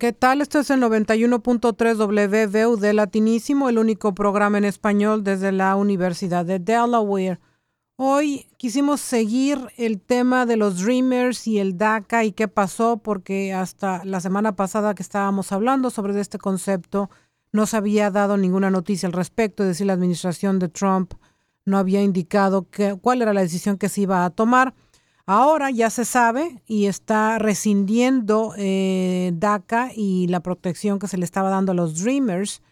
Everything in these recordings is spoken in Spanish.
¿Qué tal? Esto es el 91.3 WVU Latinísimo, el único programa en español desde la Universidad de Delaware. Hoy quisimos seguir el tema de los Dreamers y el DACA y qué pasó, porque hasta la semana pasada que estábamos hablando sobre este concepto, no se había dado ninguna noticia al respecto, es decir, la administración de Trump no había indicado cuál era la decisión que se iba a tomar. Ahora ya se sabe y está rescindiendo eh, DACA y la protección que se le estaba dando a los Dreamers.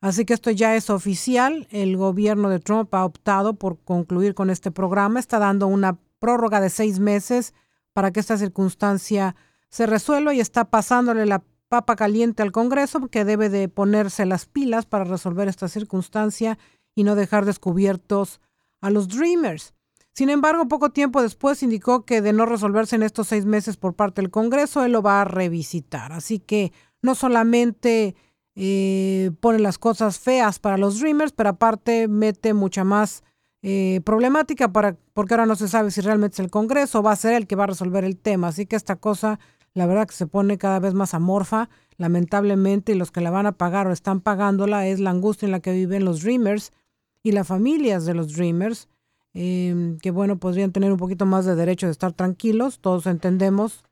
Así que esto ya es oficial. El gobierno de Trump ha optado por concluir con este programa. Está dando una prórroga de seis meses para que esta circunstancia se resuelva y está pasándole la papa caliente al Congreso que debe de ponerse las pilas para resolver esta circunstancia y no dejar descubiertos a los Dreamers. Sin embargo, poco tiempo después indicó que de no resolverse en estos seis meses por parte del Congreso, él lo va a revisitar. Así que no solamente eh, pone las cosas feas para los Dreamers, pero aparte mete mucha más eh, problemática para, porque ahora no se sabe si realmente es el Congreso va a ser el que va a resolver el tema. Así que esta cosa, la verdad que se pone cada vez más amorfa, lamentablemente, y los que la van a pagar o están pagándola es la angustia en la que viven los Dreamers y las familias de los Dreamers Em, que bueno, podrían tener un poquito más de derecho de estar tranquilos. Todos entendemos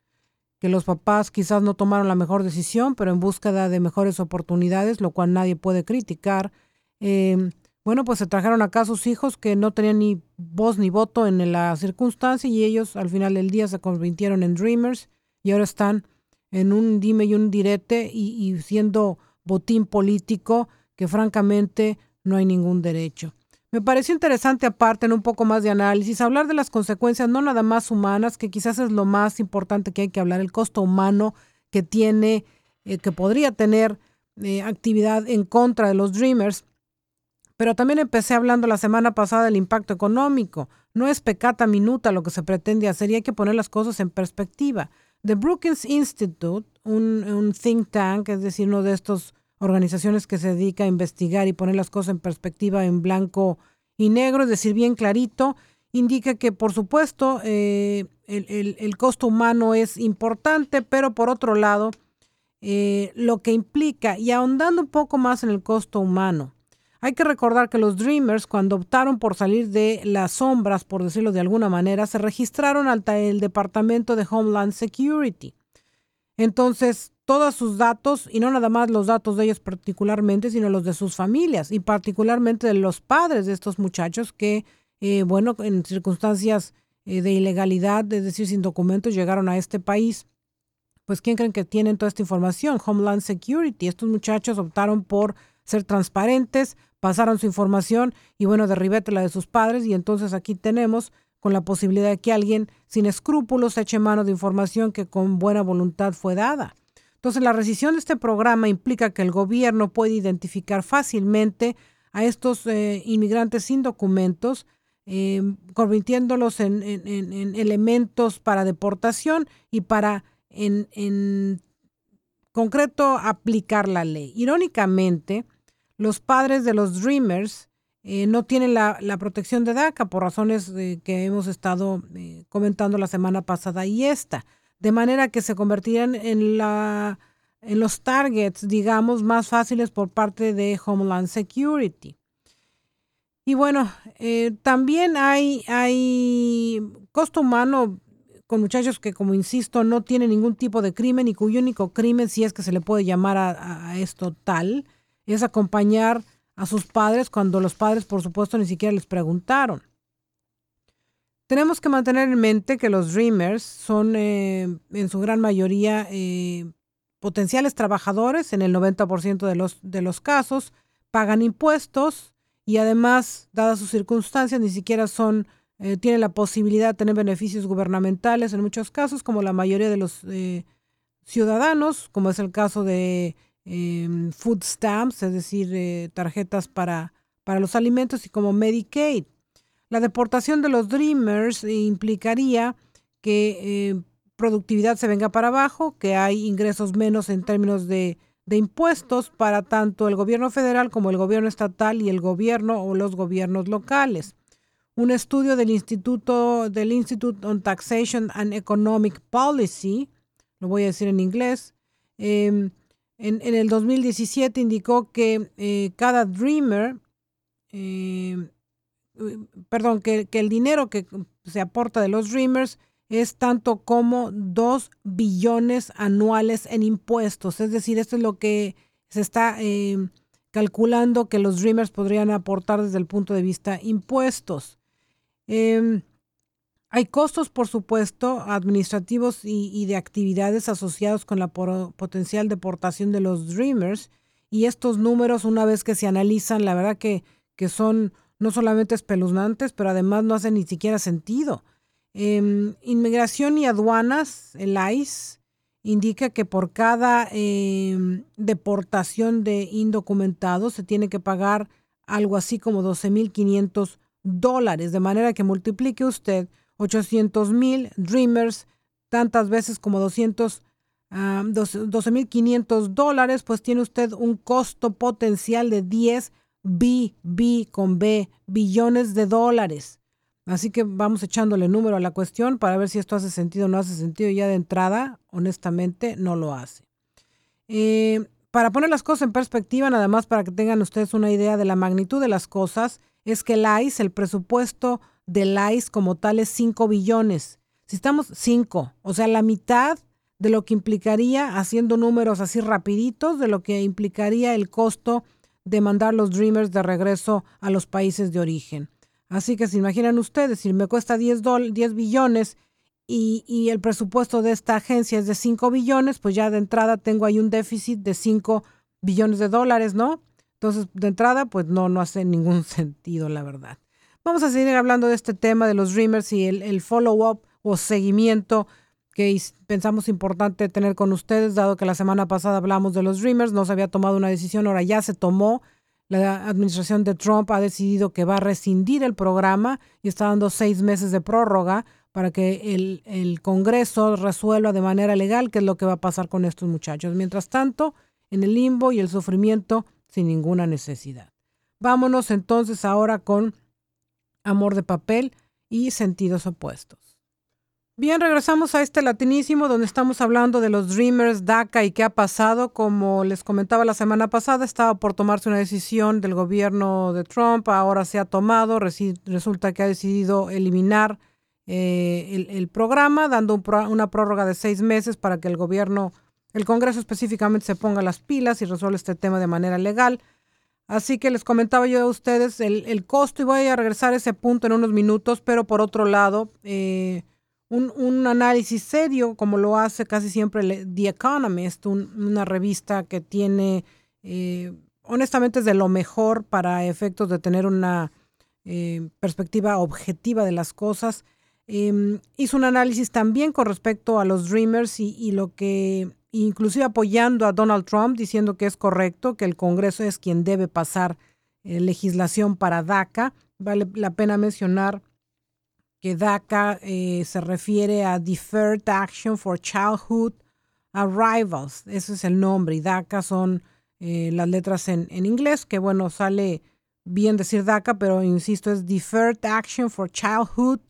que los papás quizás no tomaron la mejor decisión, pero en búsqueda de mejores oportunidades, lo cual nadie puede criticar. Em, bueno, pues se trajeron acá a sus hijos que no tenían ni voz ni voto en la circunstancia y ellos al final del día se convirtieron en dreamers y ahora están en un dime y un direte y, y siendo botín político que francamente no hay ningún derecho. Me pareció interesante aparte en un poco más de análisis hablar de las consecuencias no nada más humanas, que quizás es lo más importante que hay que hablar, el costo humano que tiene, eh, que podría tener eh, actividad en contra de los Dreamers. Pero también empecé hablando la semana pasada del impacto económico. No es pecata minuta lo que se pretende hacer y hay que poner las cosas en perspectiva. The Brookings Institute, un, un think tank, es decir, uno de estos organizaciones que se dedica a investigar y poner las cosas en perspectiva en blanco y negro, es decir, bien clarito, indica que por supuesto eh, el, costo humano es importante, pero por otro lado, eh, lo que implica, y ahondando un poco más en el costo humano, hay que recordar que los Dreamers, cuando optaron por salir de las sombras, por decirlo de alguna manera, se registraron al el Departamento de Homeland Security. Entonces, todos sus datos, y no nada más los datos de ellos particularmente, sino los de sus familias, y particularmente de los padres de estos muchachos que, eh, bueno, en circunstancias eh, de ilegalidad, es decir, sin documentos, llegaron a este país. Pues, ¿quién creen que tienen toda esta información? Homeland Security. Estos muchachos optaron por ser transparentes, pasaron su información y, bueno, derribete la de sus padres, y entonces aquí tenemos con la posibilidad de que alguien sin escrúpulos eche mano de información que con buena voluntad fue dada. Entonces, la rescisión de este programa implica que el gobierno puede identificar fácilmente a estos eh, inmigrantes sin documentos, eh, convirtiéndolos en, elementos para deportación y para, en, en concreto, aplicar la ley. Irónicamente, los padres de los Dreamers eh, no tienen la, protección de DACA por razones que hemos estado eh, comentando la semana pasada y esta, de manera que se convertirían en, la, en los targets, digamos, más fáciles por parte de Homeland Security. Y bueno, eh, también hay, hay costo humano con muchachos que, como insisto, no tienen ningún tipo de crimen y cuyo único crimen, si es que se le puede llamar a, a esto tal, es acompañar a sus padres cuando los padres, por supuesto, ni siquiera les preguntaron. Tenemos que mantener en mente que los Dreamers son eh, en su gran mayoría eh, potenciales trabajadores, en el 90% de los, de los casos, pagan impuestos y además, dadas sus circunstancias, ni siquiera son, eh, tienen la posibilidad de tener beneficios gubernamentales en muchos casos, como la mayoría de los ciudadanos, como es el caso de Em, food stamps, es decir, eh, tarjetas para, para los alimentos y como Medicaid. La deportación de los Dreamers implicaría que eh, productividad se venga para abajo, que hay ingresos menos en términos de, impuestos para tanto el gobierno federal como el gobierno estatal y el gobierno o los gobiernos locales. Un estudio del Instituto del Institute on Taxation and Economic Policy, lo voy a decir en inglés, Em, en, el 2017 indicó que eh, cada Dreamer, em, perdón, que, que, el dinero que se aporta de los Dreamers es tanto como 2 billones anuales en impuestos. Es decir, esto es lo que se está em, calculando que los Dreamers podrían aportar desde el punto de vista impuestos. Em, hay costos, por supuesto, administrativos y, de actividades asociados con la potencial deportación de los Dreamers. Y estos números, una vez que se analizan, la verdad que, que son no solamente espeluznantes, pero además no hacen ni siquiera sentido. Em, inmigración y aduanas, el ICE, indica que por cada em, deportación de indocumentados se tiene que pagar algo así como 12.500 dólares, de manera que multiplique usted 800.000 Dreamers tantas veces como 200, 12.500 dólares, pues tiene usted un costo potencial de 10 B, B con B, billones de dólares. Así que vamos echándole número a la cuestión para ver si esto hace sentido o no hace sentido. Ya de entrada, honestamente, no lo hace. Eh, para poner las cosas en perspectiva, nada más para que tengan ustedes una idea de la magnitud de las cosas, es que el ICE, el presupuesto del ICE como tal es 5 billones. Si estamos 5, o sea, la mitad de lo que implicaría, haciendo números así rapiditos, de lo que implicaría el costo de mandar los Dreamers de regreso a los países de origen. Así que se imaginan ustedes, si me cuesta 10, 10 billones y, el presupuesto de esta agencia es de 5 billones, pues ya de entrada tengo ahí un déficit de 5 billones de dólares, ¿no? Entonces, de entrada, pues no, no hace ningún sentido, la verdad. Vamos a seguir hablando de este tema de los Dreamers y el, el follow-up o seguimiento que pensamos importante tener con ustedes, dado que la semana pasada hablamos de los Dreamers, no se había tomado una decisión, ahora ya se tomó la administración de Trump ha decidido que va a rescindir el programa y está dando seis meses de prórroga para que el, el, Congreso resuelva de manera legal qué es lo que va a pasar con estos muchachos. Mientras tanto, en el limbo y el sufrimiento sin ninguna necesidad. Vámonos entonces ahora con Amor de Papel y Sentidos Opuestos. Bien, regresamos a este latinísimo donde estamos hablando de los Dreamers, DACA y qué ha pasado. Como les comentaba la semana pasada, estaba por tomarse una decisión del gobierno de Trump, ahora se ha tomado, resulta que ha decidido eliminar eh, el, programa, dando una prórroga de seis meses para que el gobierno, el Congreso específicamente, se ponga las pilas y resuelva este tema de manera legal. Así que les comentaba yo a ustedes el, el costo y voy a regresar a ese punto en unos minutos, pero por otro lado, eh, un, análisis serio, como lo hace casi siempre The Economist, una revista que tiene, eh, honestamente, es de lo mejor para efectos de tener una eh, perspectiva objetiva de las cosas. Em, hizo un análisis también con respecto a los Dreamers y, lo que, inclusive apoyando a Donald Trump, diciendo que es correcto, que el Congreso es quien debe pasar eh, legislación para DACA. Vale la pena mencionar que DACA eh, se refiere a Deferred Action for Childhood Arrivals, ese es el nombre, y DACA son eh, las letras en, en, inglés, que bueno, sale bien decir DACA, pero insisto, es Deferred Action for Childhood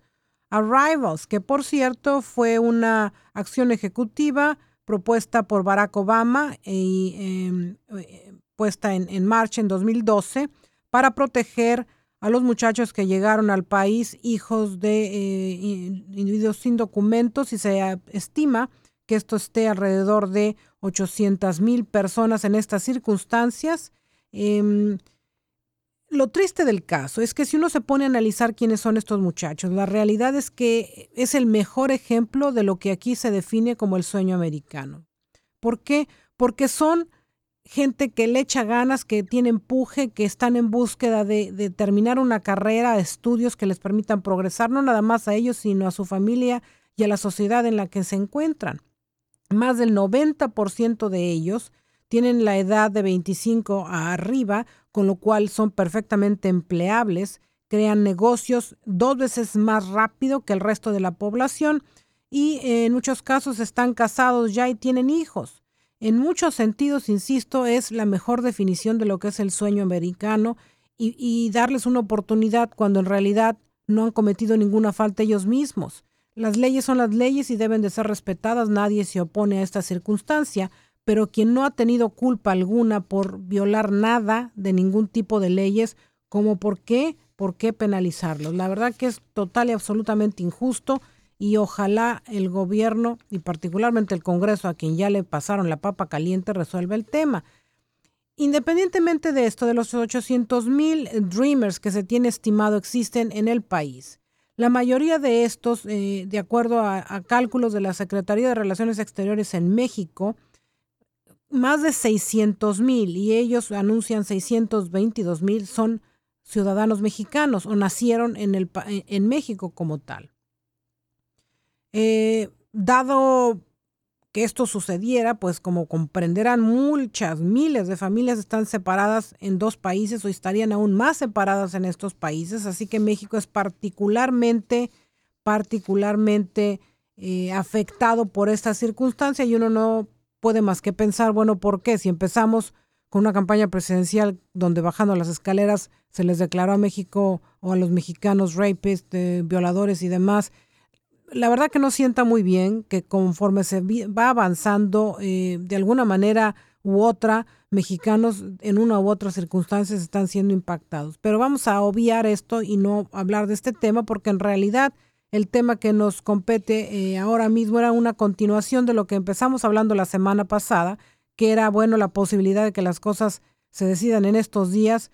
Arrivals, que por cierto fue una acción ejecutiva propuesta por Barack Obama y em, eh, puesta en, en marcha en 2012 para proteger a los muchachos que llegaron al país hijos de eh, individuos sin documentos y se estima que esto esté alrededor de 800 mil personas en estas circunstancias. Em, lo triste del caso es que si uno se pone a analizar quiénes son estos muchachos, la realidad es que es el mejor ejemplo de lo que aquí se define como el sueño americano. ¿Por qué? Porque son gente que le echa ganas, que tiene empuje, que están en búsqueda de, terminar una carrera, estudios que les permitan progresar, no nada más a ellos, sino a su familia y a la sociedad en la que se encuentran. Más del 90% de ellos tienen la edad de 25 a arriba, con lo cual son perfectamente empleables, crean negocios dos veces más rápido que el resto de la población y en muchos casos están casados ya y tienen hijos en muchos sentidos, insisto, es la mejor definición de lo que es el sueño americano y, darles una oportunidad cuando en realidad no han cometido ninguna falta ellos mismos. Las leyes son las leyes y deben de ser respetadas, nadie se opone a esta circunstancia, pero quien no ha tenido culpa alguna por violar nada de ningún tipo de leyes, como por qué, por qué penalizarlos. La verdad que es total y absolutamente injusto y ojalá el gobierno y particularmente el Congreso, a quien ya le pasaron la papa caliente, resuelva el tema. Independientemente de esto, de los 800 mil Dreamers que se tiene estimado existen en el país, la mayoría de estos, eh, de acuerdo a, cálculos de la Secretaría de Relaciones Exteriores en México, más de 600 mil, y ellos anuncian 622 mil, son ciudadanos mexicanos o nacieron en, el, en México como tal. Eh, dado que esto sucediera, pues como comprenderán, muchas, miles de familias están separadas en dos países o estarían aún más separadas en estos países, así que México es particularmente, particularmente eh, afectado por esta circunstancia y uno no puede más que pensar, bueno, ¿por qué? Si empezamos con una campaña presidencial donde bajando las escaleras se les declaró a México o a los mexicanos rapists, violadores y demás, la verdad que no sienta muy bien que conforme se va avanzando eh, de alguna manera u otra, mexicanos en una u otra circunstancia están siendo impactados. Pero vamos a obviar esto y no hablar de este tema porque en realidad el tema que nos compete eh, ahora mismo era una continuación de lo que empezamos hablando la semana pasada, que era, bueno, la posibilidad de que las cosas se decidan en estos días.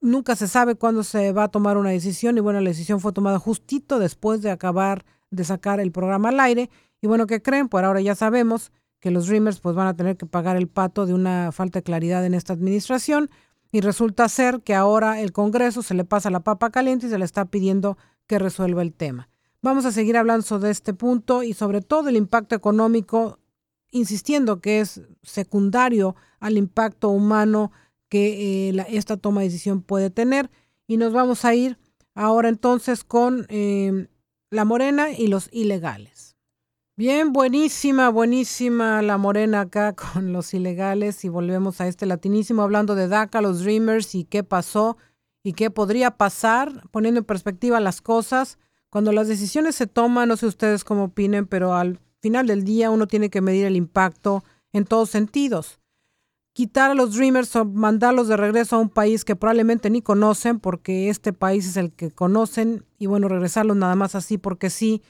Nunca se sabe cuándo se va a tomar una decisión y bueno, la decisión fue tomada justito después de acabar de sacar el programa al aire. Y bueno, ¿qué creen? Por ahora ya sabemos que los Dreamers pues van a tener que pagar el pato de una falta de claridad en esta administración y resulta ser que ahora el Congreso se le pasa la papa caliente y se le está pidiendo que resuelva el tema. Vamos a seguir hablando sobre este punto y sobre todo el impacto económico, insistiendo que es secundario al impacto humano que eh, esta toma de decisión puede tener. Y nos vamos a ir ahora entonces con eh, la morena y los ilegales. Bien, buenísima, buenísima la morena acá con los ilegales y volvemos a este latinísimo hablando de DACA, los Dreamers y qué pasó y qué podría pasar, poniendo en perspectiva las cosas. Cuando las decisiones se toman, no sé ustedes cómo opinen, pero al final del día uno tiene que medir el impacto en todos sentidos quitar a los Dreamers o mandarlos de regreso a un país que probablemente ni conocen, porque este país es el que conocen, y bueno, regresarlos nada más así porque sí,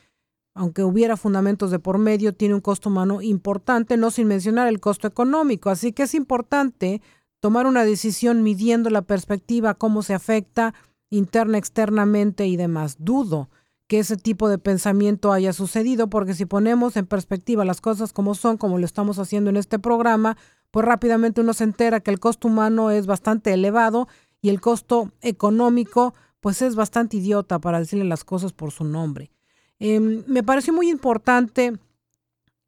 aunque hubiera fundamentos de por medio, tiene un costo humano importante, no sin mencionar el costo económico. Así que es importante tomar una decisión midiendo la perspectiva, cómo se afecta interna, externamente y demás. Dudo que ese tipo de pensamiento haya sucedido, porque si ponemos en perspectiva las cosas como son, como lo estamos haciendo en este programa, pues rápidamente uno se entera que el costo humano es bastante elevado y el costo económico pues es bastante idiota para decirle las cosas por su nombre. Em, me pareció muy importante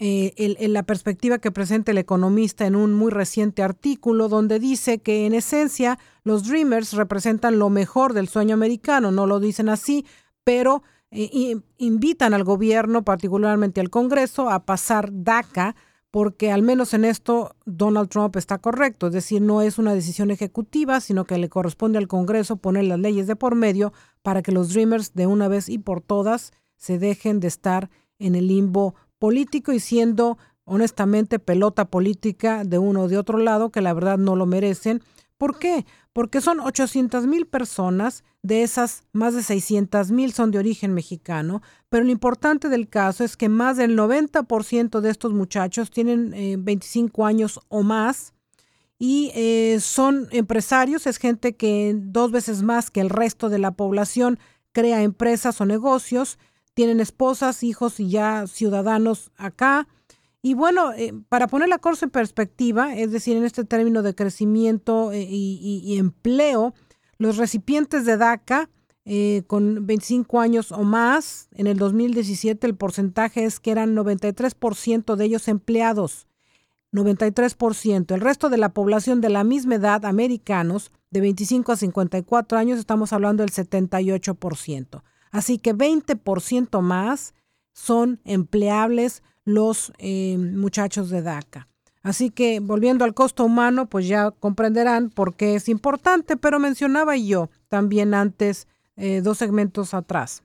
eh, la perspectiva que presenta el economista en un muy reciente artículo donde dice que en esencia los Dreamers representan lo mejor del sueño americano, no lo dicen así, pero eh, invitan al gobierno, particularmente al Congreso, a pasar DACA porque al menos en esto Donald Trump está correcto, es decir, no es una decisión ejecutiva, sino que le corresponde al Congreso poner las leyes de por medio para que los Dreamers de una vez y por todas se dejen de estar en el limbo político y siendo honestamente pelota política de uno o de otro lado que la verdad no lo merecen. ¿Por qué? Porque son 800 mil personas de esas, más de 600 mil son de origen mexicano, pero lo importante del caso es que más del 90% de estos muchachos tienen 25 eh, años o más y eh, son empresarios, es gente que dos veces más que el resto de la población crea empresas o negocios, tienen esposas, hijos y ya ciudadanos acá. Y bueno, eh, para poner la cosa en perspectiva, es decir, en este término de crecimiento y empleo, los recipientes de DACA eh, con 25 años o más, en el 2017 el porcentaje es que eran 93% de ellos empleados. 93%. El resto de la población de la misma edad, americanos, de 25 a 54 años, estamos hablando del 78%. Así que 20% más son empleables los eh, muchachos de DACA. Así que volviendo al costo humano, pues ya comprenderán por qué es importante, pero mencionaba yo también antes, eh, dos segmentos atrás,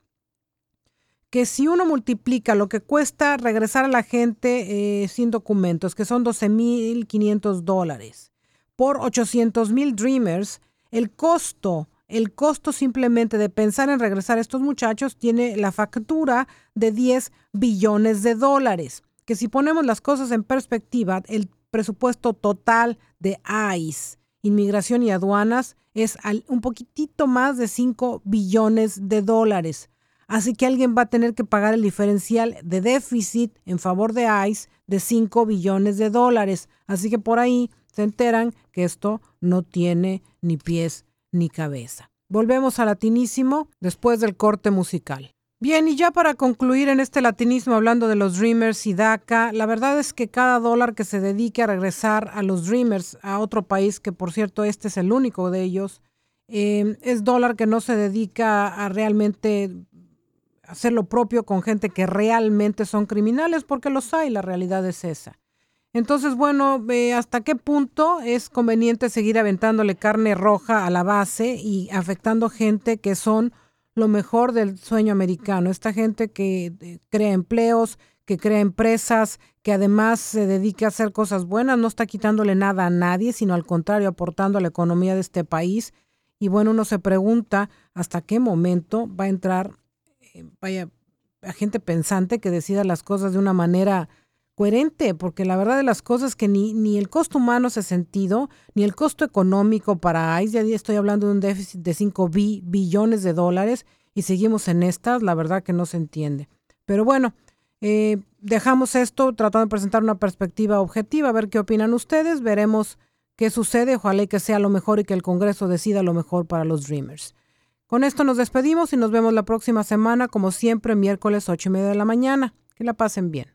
que si uno multiplica lo que cuesta regresar a la gente eh, sin documentos, que son 12.500 dólares, por 800.000 Dreamers, el costo, el costo simplemente de pensar en regresar a estos muchachos tiene la factura de 10 billones de dólares, que si ponemos las cosas en perspectiva, el presupuesto total de ICE, inmigración y aduanas, es un poquitito más de 5 billones de dólares. Así que alguien va a tener que pagar el diferencial de déficit en favor de ICE de 5 billones de dólares. Así que por ahí se enteran que esto no tiene ni pies ni cabeza. Volvemos a latinísimo después del corte musical. Bien, y ya para concluir en este latinismo hablando de los Dreamers y DACA, la verdad es que cada dólar que se dedique a regresar a los Dreamers a otro país, que por cierto este es el único de ellos, eh, es dólar que no se dedica a realmente hacer lo propio con gente que realmente son criminales, porque los hay, la realidad es esa. Entonces, bueno, ¿hasta qué punto es conveniente seguir aventándole carne roja a la base y afectando gente que son lo mejor del sueño americano? Esta gente que eh, crea empleos, que crea empresas, que además se dedica a hacer cosas buenas, no está quitándole nada a nadie, sino al contrario, aportando a la economía de este país. Y bueno, uno se pregunta hasta qué momento va a entrar eh, vaya, a gente pensante que decida las cosas de una manera coherente, porque la verdad de las cosas es que ni, ni el costo humano se ha sentido, ni el costo económico para ICE, ya estoy hablando de un déficit de 5 billones de dólares y seguimos en estas, la verdad que no se entiende. Pero bueno, eh, dejamos esto tratando de presentar una perspectiva objetiva, a ver qué opinan ustedes, veremos qué sucede, ojalá que sea lo mejor y que el Congreso decida lo mejor para los Dreamers. Con esto nos despedimos y nos vemos la próxima semana, como siempre, miércoles ocho y media de la mañana. Que la pasen bien.